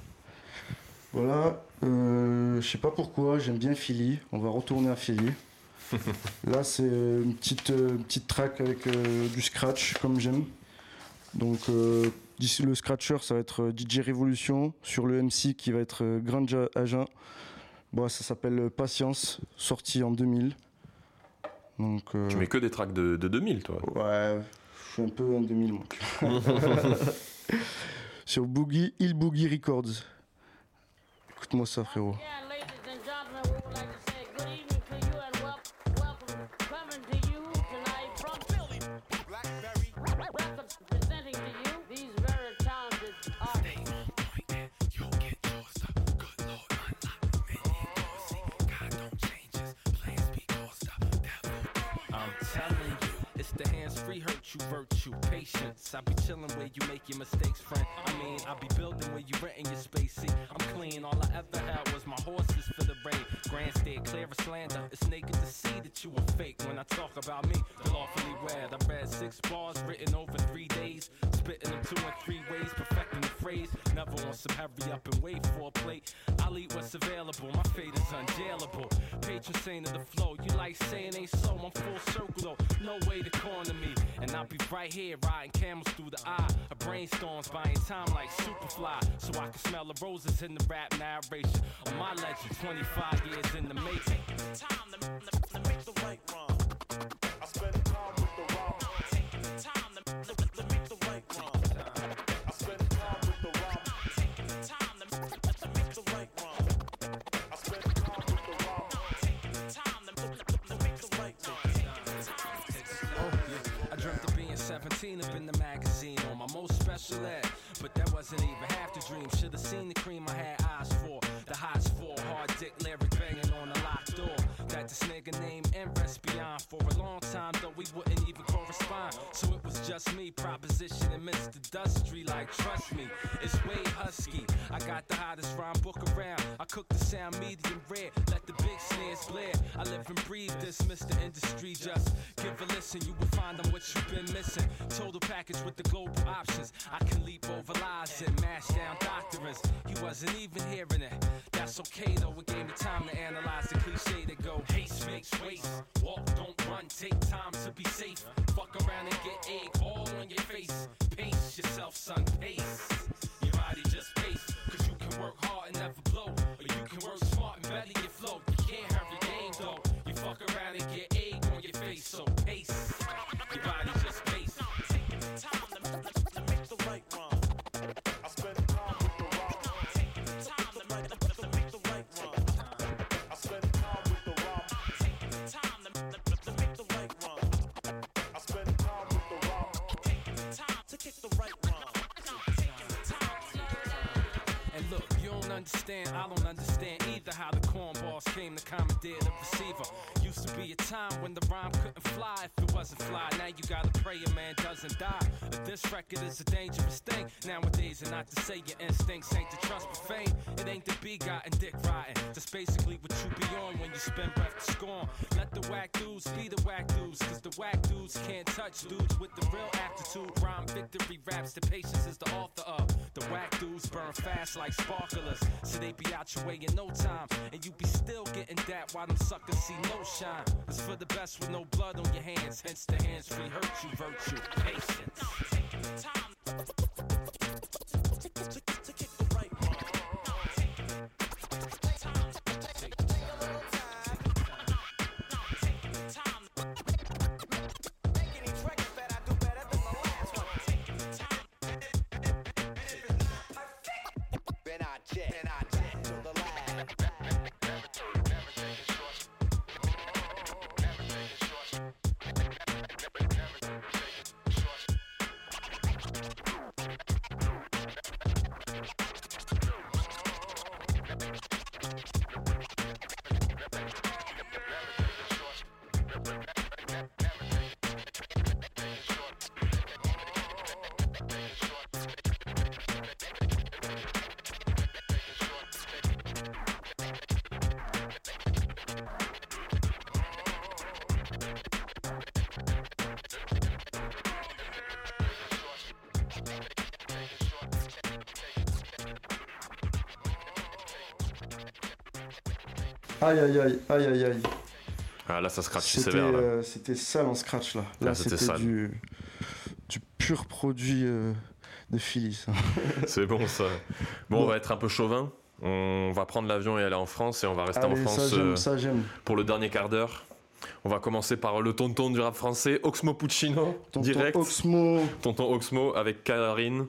Voilà, euh, je sais pas pourquoi, j'aime bien Philly. On va retourner à Philly. Là, c'est une petite, euh, petite track avec euh, du scratch, comme j'aime. Donc, le scratcher, ça va être DJ Révolution. Sur le MC, qui va être Grand Agen. Bon, ça s'appelle euh, Patience, sorti en 2000. Donc, euh, Tu mets que des tracks de, de 2000, toi. Ouais, je suis un peu en 2000, moi. Sur Boogie, Il Boogie Records. Écoute-moi ça, frérot. The hands-free virtue, patience. I be chilling where you make your mistakes, friend. I mean, I be building where you renting your space. See, I'm clean. All I ever had was my horses for the raid. Grandstand, clear of slander. It's naked to see that you a fake. When I talk about me, lawfully wed. I read six bars written over three days, spitting them two and three ways, perfecting the phrase. Never on some hurry up and wait for a plate. I'll eat what's available. My fate is unjailable. Patron saint of the flow. You like saying ain't so? I'm full circle. No way to corner me. And I'll be right here riding camels through the eye. A brainstorms buying time like Superfly. So I can smell the roses in the rap narration. On my legend, 25 years in the making. Time to, to, to make the right rhyme. Seen the cream I had eyes for. The highs for hard dick lyric banging on the locked door. That this nigga named rest beyond for a long time, though we wouldn't even correspond. So it was just me, proposition and Mr. Dustry, like trust me, it's way husky. I got the hottest rhyme book around. I cook the sound medium rare, let the big snares blare. I live and breathe this, Mr. Industry. Just listen, you will find I'm what you've been missing. Total package with the global options. I can leap over lies and mash down doctrines. He wasn't even hearing it. That's okay though, it gave me time to analyze the cliche that go haste makes waste. Walk, don't run, take time to be safe. Fuck around and get egg all on your face. Pace yourself, son, pace. So pace. Your body just pace. Taking the time to, make the right rhyme. I spend time with the rhyme. Taking the time to, make the right rhyme. I spend time with the rhyme. Taking the time to, make the right rhyme. I spend time with the rhyme. Taking the time to kick the right time. And look, you don't understand, I don't understand either how the cornballs came to commandeer the receiver. Used to be a time when the rhyme couldn't fly if it wasn't fly. Now you gotta pray a man doesn't die. This record is a dangerous thing nowadays, and not to say your instincts ain't the trust but fame. It ain't the be gotten dick riding. That's basically what you be on when you spend breath to scorn. Let the whack dudes be the whack dudes, cause the whack dudes can't touch dudes with the real aptitude. Rhyme victory raps, the patience is the author of. The whack dudes burn fast like sparklers. So they be out your way in no time. And you be still getting that while them suckers see no It's for the best with no blood on your hands. Hence the hands free hurt you, virtue, patience. Aïe aïe aïe aïe aïe aïe. Ah, là, ça scratch sévère. Là. euh, c'était sale en scratch là. Là, Là, c'était du, du pur produit euh, de Philly. C'est bon ça. Bon, on va être un peu chauvin. On va prendre l'avion et aller en France et on va rester en Allez, France euh, ça, j'aime. pour le dernier quart d'heure. On va commencer par le tonton du rap français, Oxmo Puccino, Tonton direct. Oxmo. Tonton Oxmo avec Karine,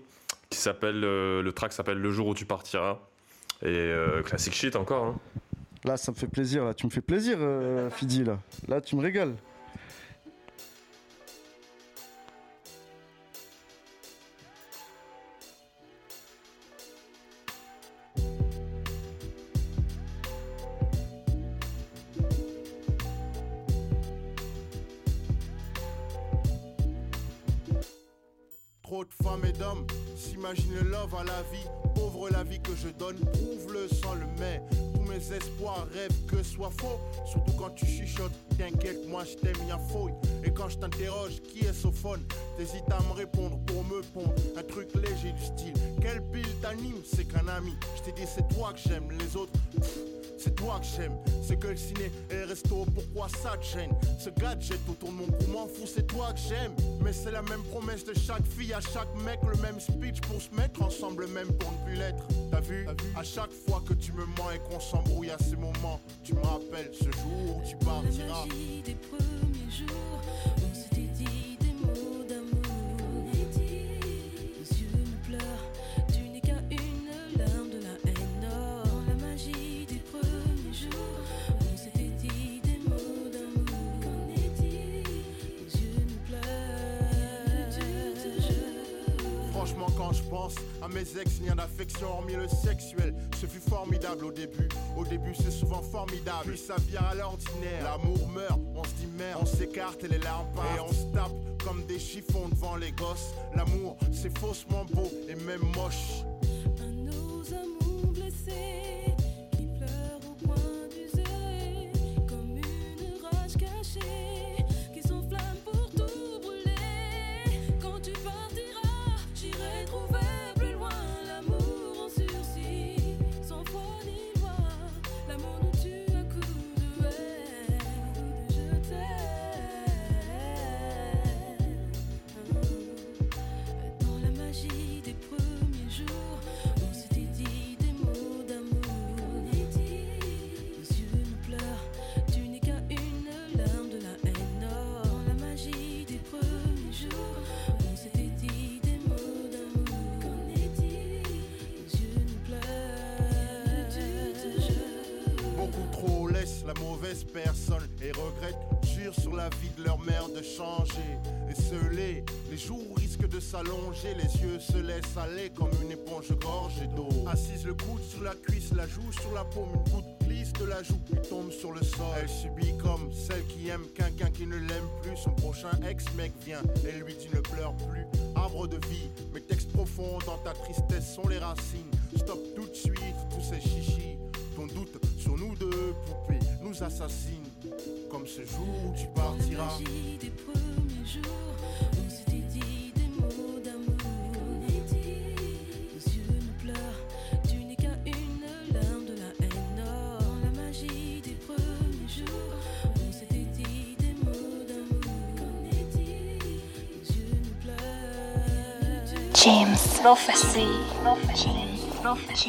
qui s'appelle le track s'appelle Le jour où tu partiras. Et classic shit encore. hein. Là, ça me fait plaisir. Là, tu me fais plaisir, euh, Fidi. Là, là, tu me régales. Trop de femmes et d'hommes s'imaginent le love à la vie. Pauvre la vie que je donne, soit faux. Surtout quand tu chuchotes, t'inquiète, moi je t'aime, y'a fouille. Et quand je t'interroge, qui est sophone? T'hésites à me répondre pour me pondre. Un truc léger du style. Quelle pile t'anime? C'est qu'un ami. Je t'ai dit, c'est toi que j'aime, les autres. C'est toi que j'aime, c'est que le ciné et le resto, pourquoi ça te gêne? Ce gadget autour de mon cou m'en fout, c'est toi que j'aime. Mais c'est la même promesse de chaque fille, à chaque mec, le même speech pour se mettre ensemble, même pour ne plus l'être. T'as vu, À chaque fois que tu me mens et qu'on s'embrouille à ces moments Tu me rappelles ce jour où tu partiras La magie des premiers jours, quand je pense à mes ex, n'y a d'affection hormis le sexuel. Ce fut formidable au début, au début c'est souvent formidable. Puis ça vient à l'ordinaire, l'amour meurt, on se dit merde. On s'écarte et les larmes partent. Et on se tape comme des chiffons devant les gosses. L'amour c'est faussement beau et même moche. À qui pleurent au coin d'user comme une rage cachée sur la vie de leur mère de changer. Et les, jours risquent de s'allonger, les yeux se laissent aller comme une éponge gorgée d'eau. Assise le coude sur la cuisse, la joue sur la paume, une goutte glisse de la joue puis tombe sur le sol. Elle subit comme celle qui aime quelqu'un qui ne l'aime plus. Son prochain ex-mec vient et lui dit ne pleure plus. Arbre de vie, mes textes profonds dans ta tristesse sont les racines. Stop tout de suite tous ces chichis. Ton doute sur nous deux, poupées, nous assassine. Comme ce jour où tu partiras. des premiers jours, on s'était dit des mots d'amour. Les yeux nous pleurent, tu n'es qu'à une larme de la haine. La magie des premiers jours, on s'était dit des mots d'amour. Les yeux nous pleurent. James, prophecy, prophecy. Haine,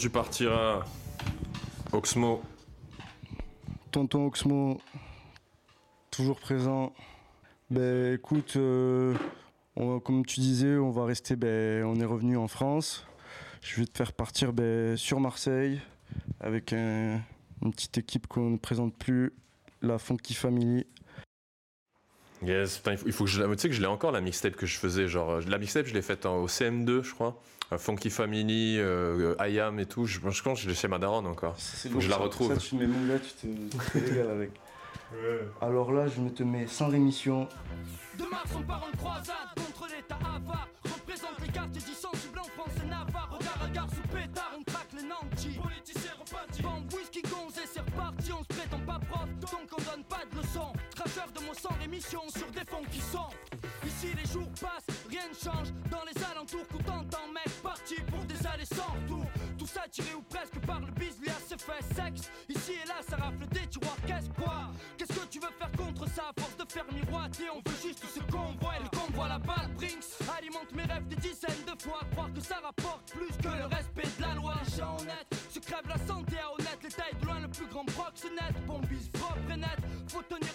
tu partiras, Oxmo, Tonton Oxmo, toujours présent. Ben écoute, euh, comme tu disais, on va rester, ben, on est revenu en France. Je vais te faire partir ben, sur Marseille avec un- une petite équipe qu'on ne présente plus, la Funky Family. Yes, putain, il faut, il faut que je la. Tu sais que je l'ai encore la mixtape que je faisais. Genre, euh, la mixtape, je l'ai faite en- au CM2, je crois. Euh, Funky Family, euh, I Am et tout. Je, je pense que je l'ai chez ma daronne encore. Faut que je la retrouve. Ça, tu mets mon gars, tu te, tu te régales avec. Alors là, je me te mets sans rémission. De Mars, on part en croisade contre l'état avare. Représente les quartiers du en France et Navarre. Regard à gare sous pétard, on traque les nantis. Politiciens repartis. Vend whisky gonzé, c'est reparti. On se prétend pas prof, donc on donne pas de leçons. De mots sans rémission sur des fonds qui sont. Ici, les jours passent, rien ne change. Dans les alentours, coup t'entends, mec, parti pour des allées sans retour. Tout ça tiré ou presque par le bis, lui a ses fait sexe. Ici et là, ça rafle des tiroirs, qu'est-ce quoi? Qu'est-ce que tu veux faire contre ça? À force de faire miroiter, on veut juste ce qu'on voit. Et le convoi, la balle, Brinks alimente mes rêves des dizaines de fois. Croire que ça rapporte plus que le respect de la loi. Les gens honnêtes se crèvent la santé à honnête. Les tailles de loin, le plus grand proxénète. Bon bis propre et net. Faut tenir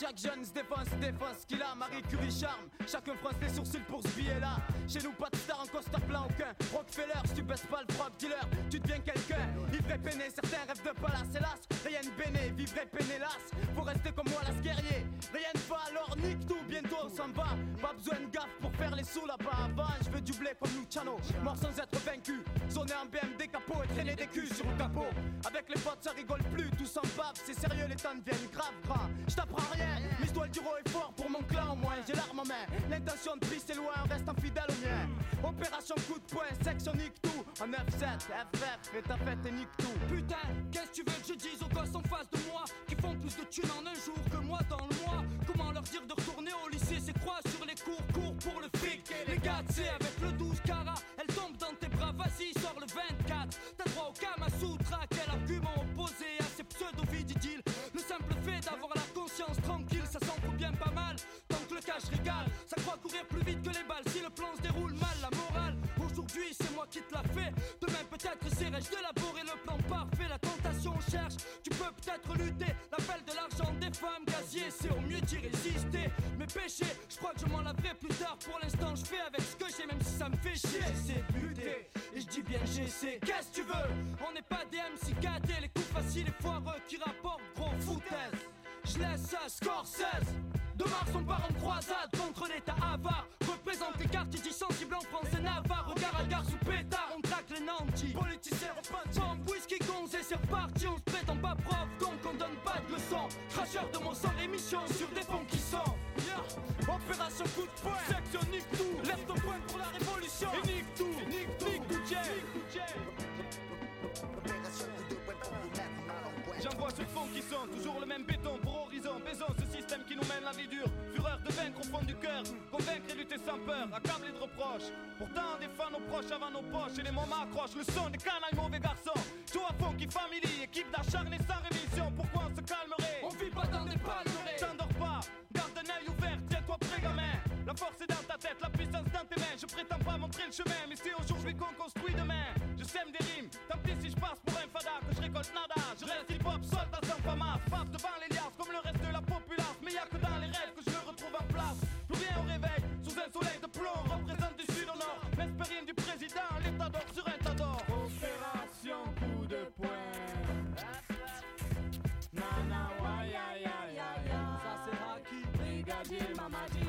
chaque jeune se défense, défense ce qu'il a. Marie Curie charme, chacun fronce les sourcils pour ce billet-là. Chez nous, pas de star en costard plein aucun. Rockefeller, si tu baisses pas le drug dealer, tu deviens quelqu'un. Et peiné, certains rêvent de palace, hélas. Rien de béné, vivre peiné, hélas. Faut rester comme moi, las guerrier. Rien ne va, alors nique tout, bientôt on s'en va. Pas besoin de gaffe pour faire les sous là-bas. Avant, je veux du blé comme Luciano. Mort sans être vaincu. Zoner en BMD capot et traîner des culs sur le capot. Avec les potes, ça rigole plus, tout s'en bave. C'est sérieux, les temps deviennent grave gras. Je t'apprends rien, dois le dire haut et fort pour mon clan au moins. J'ai l'arme en main, l'intention de prise c'est loin, reste fidèle au mien. Opération coup de poing, section nique tout. En 9-7, FF, et ta fête et nique tout. Putain, qu'est-ce que tu veux que je dise aux gosses en face de moi Qui font plus de thunes en un jour que moi dans le mois? Comment leur dire de retourner au lycée? C'est quoi sur les cours, cours pour le fric? Les gars, sais, avec le 12 cara Elle tombe dans tes bras, vas-y, sors le 24 T'as droit au Kama Sutra Quel argument opposé à ces pseudo-vididiles Le simple fait d'avoir la tranquille Ça s'en bien pas mal. Tant que le cash régale Ça croit courir plus vite que les balles. Si le plan se déroule mal, la morale Aujourd'hui c'est moi qui te la fais. Demain peut-être essaierai-je d'élaborer le plan parfait. La tentation cherche, tu peux peut-être lutter. L'appel de l'argent des femmes gazier C'est au mieux d'y résister. Mes péchés, je crois que je m'en laverai plus tard. Pour l'instant je fais avec ce que j'ai Même si ça me fait chier. De lutter Et je dis bien j'essaie Qu'est-ce que tu veux? On n'est pas des MC gâtés Les coups faciles et foireux qui rapportent laisse ça, Scorsese. De Mars on part en croisade contre l'état avare. Représente les quartiers dits sensibles en France et Navarre Regard à gare sous pétard, on traque les nantis. Politiciens repartis Bombe, whisky, gonzé, c'est reparti. On se prétend pas prof, donc on donne pas de leçons. Cracheur de mots sans rémission sur des fonds qui sont. Opération coup de poing, section nique tout. Lève ton poing pour la révolution. Et nique tout, nique tout, nique tout, Jay. J'envoie ce fond qui sont toujours le même béton nous mène la vie dure. Fureur de vaincre au fond du cœur. Convaincre et lutter sans peur, accablé de reproches. Pourtant, on défend nos proches avant nos poches. Et les moments accrochent le son des canailles mauvais garçons. Tout à fond qui family, équipe d'acharnés sans révision. Pourquoi on se calmerait? On vit pas dans des palmeraies T'endors pas, garde un œil ouvert, tiens-toi prêt gamin. La force est dans ta tête, la puissance dans tes mains. Je prétends pas montrer le chemin, mais c'est aujourd'hui qu'on construit demain. Je sème des rimes, tant pis si je passe pour un fada, que je récolte nada. Je reste hip-hop, soldat sans famas. Passe devant les liasses comme le reste de la périne du président, l'état d'or sur un tas d'or. Opération coup de poing. Nana, ouais, ya, ya, ya, ya. Ça c'est Haki, brigadier Mamadi.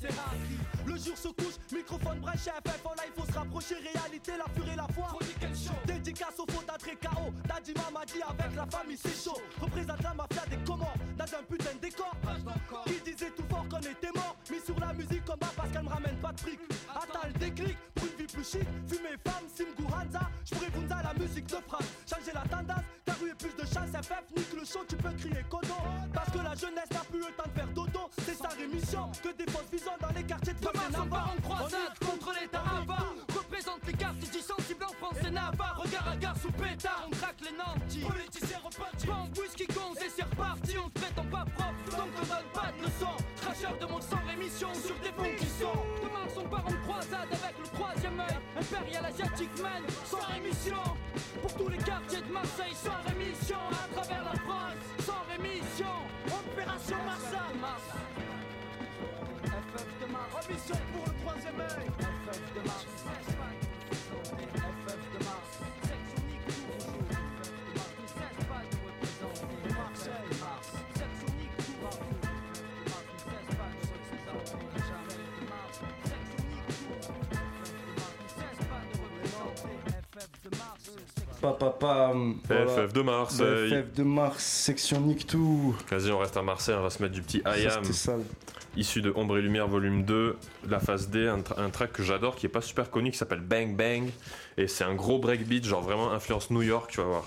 C'est Haki. Le jour se couche, microphone brèche, FF en live, faut se rapprocher, réalité, la purée, la foi. Dédicace au fond d'un KO, Daddy m'a dit avec la famille c'est chaud. Représente la mafia des commandes, dans un putain de décor. Qui disait tout fort qu'on était mort, mis sur la musique comme bas parce qu'elle me ramène pas de fric. Attends le déclic, vie plus chic, fumer femme, Simgu Hanza, j'pourrais vous la musique de France. Changer la tendance, car eu plus de chance, FF, nique le show, tu peux crier codo. Parce que la jeunesse n'a plus le temps de faire dodo, c'est sa rémission. Que des fausses visions dans les quartiers de Demain, on part en croisade contre l'État avare. Représente les quartiers du sensible en France et Navarre. Regard à gare sous pétard, on craque les nantis. Politiciens repartis. Bon, whisky gonze et c'est reparti. On se prétend pas propre, donc on donne pas de leçons. Cracheur de monde sans rémission sur des fonds qui sont. Part en croisade avec le troisième œil. Impérial asiatique man, sans rémission. Pour tous les quartiers de Marseille, sans rémission. À travers la France, FF de Marseille. FF de Mars, section Nick tout. Vas-y, on reste à Marseille, on va se mettre du petit I Ça, Am. c'était sale. Issu de Ombre et Lumière volume 2, la phase D, un, tra- un track que j'adore qui est pas super connu qui s'appelle Bang Bang. Et c'est un gros breakbeat, genre vraiment influence New York, tu vas voir.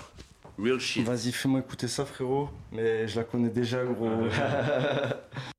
Real shit. Vas-y, fais-moi écouter ça, frérot. Mais je la connais déjà, gros.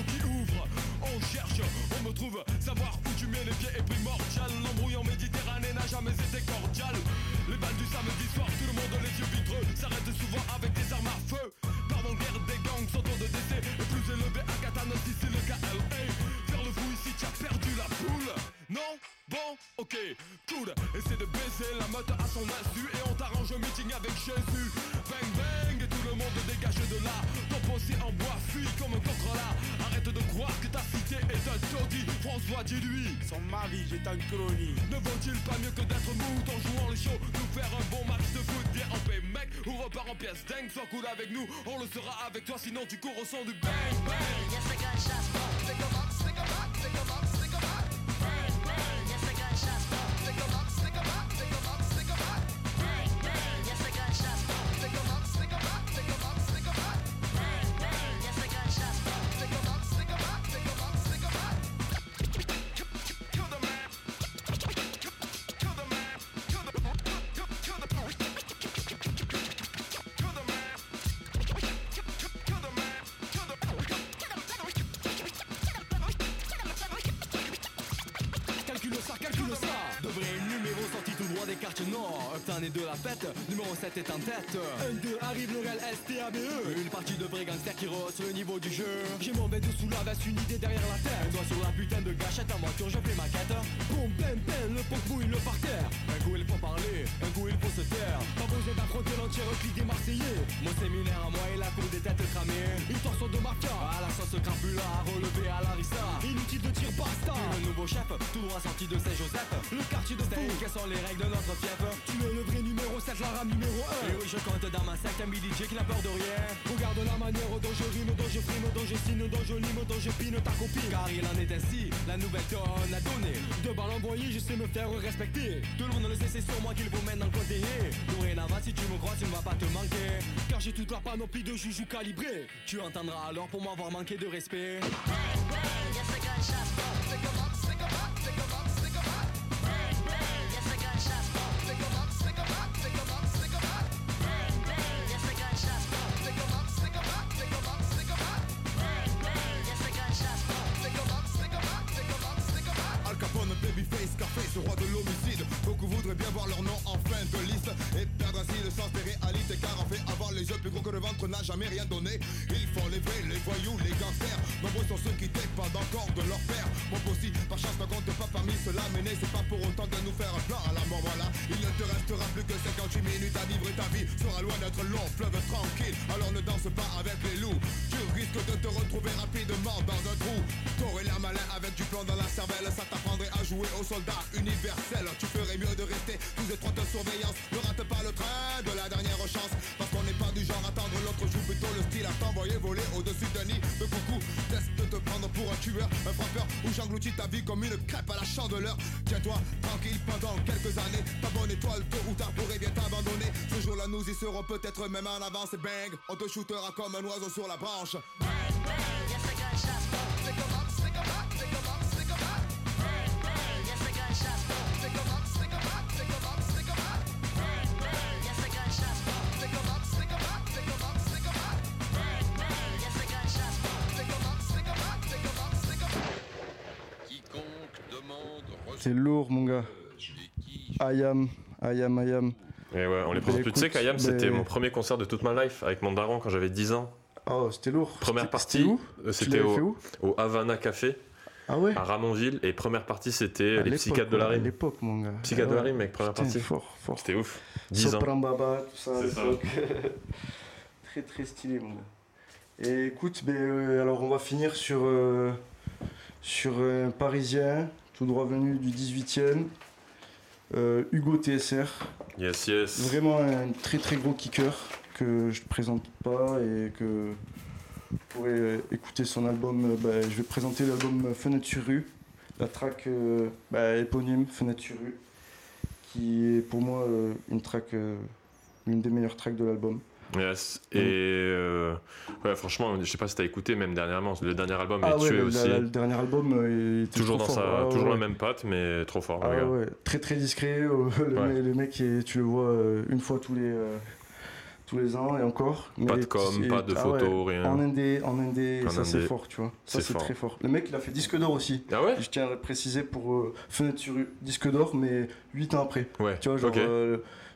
qui ouvre. On cherche, on me trouve, savoir où tu mets les pieds est primordial. L'embrouille en Méditerranée n'a jamais été cordial. Les balles du samedi soir, tout le monde les yeux vitreux, s'arrête souvent avec des armes à feu. Pardon, guerre des gangs, taux de décès est plus élevé à Katana si c'est le KLA. Faire le fou ici, tu as perdu la poule. Non? Bon, ok, cool. Essaie de baiser la meute à son insu et on t'arrange un meeting avec Jésus. Bang bang et tout le monde dégage de là. Ton postier en bois fuit comme un contre-là. Arrête de croire que ta cité est un taudis. François, dis-lui. Sans ma vie, j'étais en colonie. Ne vaut-il pas mieux que d'être mou en jouant le show Nous faire un bon match de foot, viens en paix mec Ou repart en pièce dingue, sois cool avec nous On le sera avec toi, sinon tu cours au son du bang bang numéro 7 est en tête. 1-2 arrive le STABE. Une partie de vrais gangsters qui rehausse le niveau du jeu. J'ai mon bête sous la veste, une idée derrière la tête. Un doigt sur la putain de gâchette en voiture, je fais ma quête. Boum, bam, bam, le poc bouille le parterre Un coup il faut parler, un coup il faut se taire. Pas besoin d'affronter l'entier repli des Marseillais. Mon séminaire à moi et la cour des têtes cramées. Une torsion de mafia, à la sauce crapula Relevé à l'arista, inutile de tir basta. Le nouveau chef, tout droit sorti de Saint-Joseph. Le quartier de fou, quelles sont les règles de notre fief? Tu es le je compte dans ma secte un DJ qui n'a peur de rien. Regarde la manière dont je rime, dont je frime, dont je signe, dont je lime, dont je pine ta copine. Car il en est ainsi, la nouvelle donne a donné Deux balles envoyées, je sais me faire respecter. Tout le monde le sait, c'est sur moi qu'il faut maintenant compter Dorénavant si tu me crois, tu ne vas pas te manquer. Car j'ai toute la panoplie de joujoux calibrés. Tu entendras alors pour m'avoir manqué de respect mettre en avant, c'est bang. On te shootera comme un oiseau sur la branche. C'est lourd, mon gars. I am, I. Et ouais, on les Bah, présente plus. Tu sais écoute, qu'Ayam, c'était mon premier concert de toute ma life avec mon daron quand j'avais 10 ans. Oh, c'était lourd. Première partie, c'était où euh, c'était au, où au Havana Café. Ah ouais À Ramonville. Et première partie, c'était les psychiatres de la ouais, à rime. l'époque, mon gars. Psychiatres de la Ah rime, mec, première Putain, partie. fort, fort. C'était ouf. 10 ans. Sopran Baba, tout ça. C'est ça. très très stylé, mon gars. Et écoute, ben, euh, alors on va finir sur, euh, sur un Parisien, tout droit venu du 18e, euh, Hugo TSR. Yes, yes. Vraiment un très très gros kicker que je ne présente pas et que vous pourrez euh, écouter son album. euh, bah, je vais présenter l'album Fenêtre sur rue, la track euh, bah, éponyme Fenêtre sur rue, qui est pour moi euh, une track, l'une des meilleures tracks de l'album. Yes. Et euh, ouais, franchement, je sais pas si t'as écouté, même dernièrement, le dernier album Ah est ouais, tué le, aussi. la- le dernier album euh, il était toujours dans sa. Ah toujours ouais. la même patte, mais trop fort, Ah le gars. ouais, très très discret. euh, le, mec, le mec, est- tu le vois euh, une fois tous les, euh, tous les ans et encore. Pas de com, pas de ah photos, rien. En indé, en indé, En ça c'est fort, tu vois. Ça C'est très fort. Le mec, il a fait disque d'or aussi. Ah ouais Je tiens à le préciser pour euh, Fenêtre sur disque d'or, mais 8 ans après. Ouais, Tu vois, genre.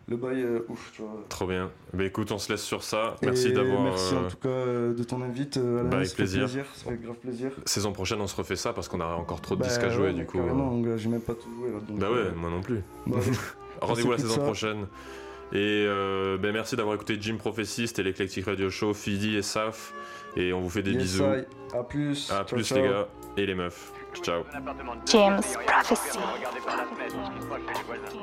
Euh, le bail, euh, ouf, tu vois. Trop bien. Bah écoute, on se laisse sur ça. Et Merci d'avoir. Merci euh, en tout cas euh, de ton invite. euh, Alain, bah, avec plaisir. Ça fait grave plaisir. Saison prochaine, on se refait ça parce qu'on a encore trop de Bah, disques à jouer ouais, du coup. euh. gars, j'ai même pas tout joué là. donc, Bah ouais, euh, moi non plus. bah, Rendez-vous la saison ça. prochaine. Et euh, ben merci d'avoir écouté Jim Prophecy, c'était l'Eclectic Radio Show, Fidi et Saf. Et on vous fait des Yes, bisous. I. À plus. À Ciao, plus ciao. les gars et les meufs. Ciao. James Prophecy.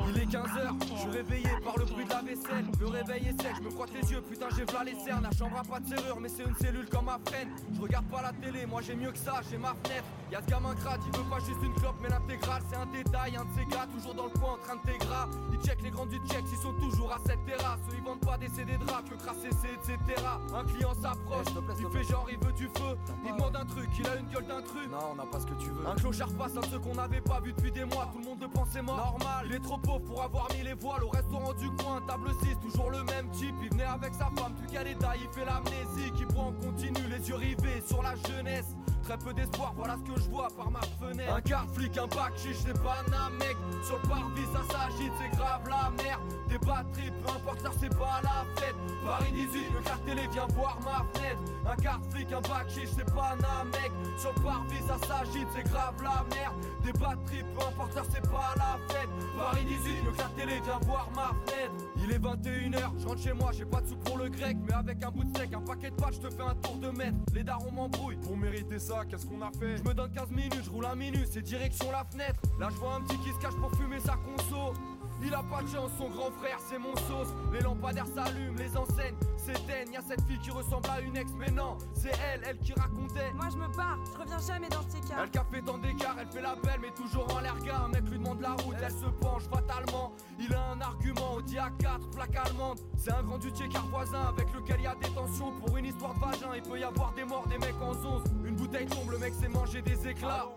Il est 15h, je suis réveillé par le bruit de la vaisselle. Le réveil est sec, je me frotte les yeux, putain j'ai v'là les cernes. La chambre a pas de serrure, mais c'est une cellule comme ma freine. Je regarde pas la télé, moi j'ai mieux que ça, j'ai ma fenêtre. Y'a ce gamin crade, il veut pas juste une clope, mais l'intégrale c'est un détail. Un de ces gars, toujours dans le coin en train de t'égras. Ils check les grands du check, ils sont toujours à cette terrasse. Eux ils vendent pas des CD de rap, que crasser c'est etc. Un client s'approche, il fait genre il veut du feu. Il demande un truc, il a une gueule d'intrus. Non, on n'a pas ce que tu veux. Un clochard un de ceux qu'on n'avait pas vu depuis des mois. Tout le monde le pensait mort. Normal, il est trop pauvre pour avoir mis les voiles au restaurant du coin. Table 6, toujours le même type. Il venait avec sa femme, plus qu'à détail. Il fait l'amnésie, qui boit en continu, les yeux rivés sur la jeunesse. Très peu d'espoir, voilà ce que je vois par ma fenêtre. Un quart flic, un bac chiche, c'est pas un mec. Sur le parvis, ça s'agite, c'est grave la merde. Des batteries, peu importe, ça c'est pas la fête. Paris 18, le quart télé vient voir ma fenêtre. Un quart flic, un bac chiche, c'est pas un mec. Sur le parvis, ça s'agite, c'est grave la merde. Des batteries, peu importe, ça c'est pas la fête. Paris 18, le quart télé vient voir ma fenêtre. Il est 21h, je rentre chez moi, j'ai pas de sous pour le grec. Mais avec un bout de steak, un paquet de pâtes, je te fais un tour de mètre. Les darons m'embrouillent. Pour mériter ça, qu'est-ce qu'on a fait Je me donne 15 minutes, je roule un minute, c'est direction la fenêtre. Là, je vois un petit qui se cache pour fumer sa conso. Il a pas de chance, son grand frère c'est mon sauce. Les lampadaires s'allument, les enseignes s'éteignent. Y'a cette fille qui ressemble à une ex, mais non, c'est elle, elle qui racontait. Moi je me barre, je reviens jamais dans ces cas. Elle qu'a fait tant d'écart, elle fait la belle, mais toujours en l'air gars. Un mec lui demande la route, elle se penche fatalement. Il a un argument, Audi A4, plaque allemande. C'est un grand dutier car voisin avec lequel il y a des tensions. Pour une histoire de vagin, il peut y avoir des morts, des mecs en zonze. Une bouteille tombe, le mec s'est mangé des éclats.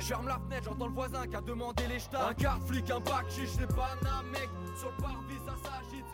Ferme la fenêtre, j'entends le voisin qui a demandé les jetats. Un quart flic, un bac chiche, c'est pas un mec. Sur le parvis, ça s'agite.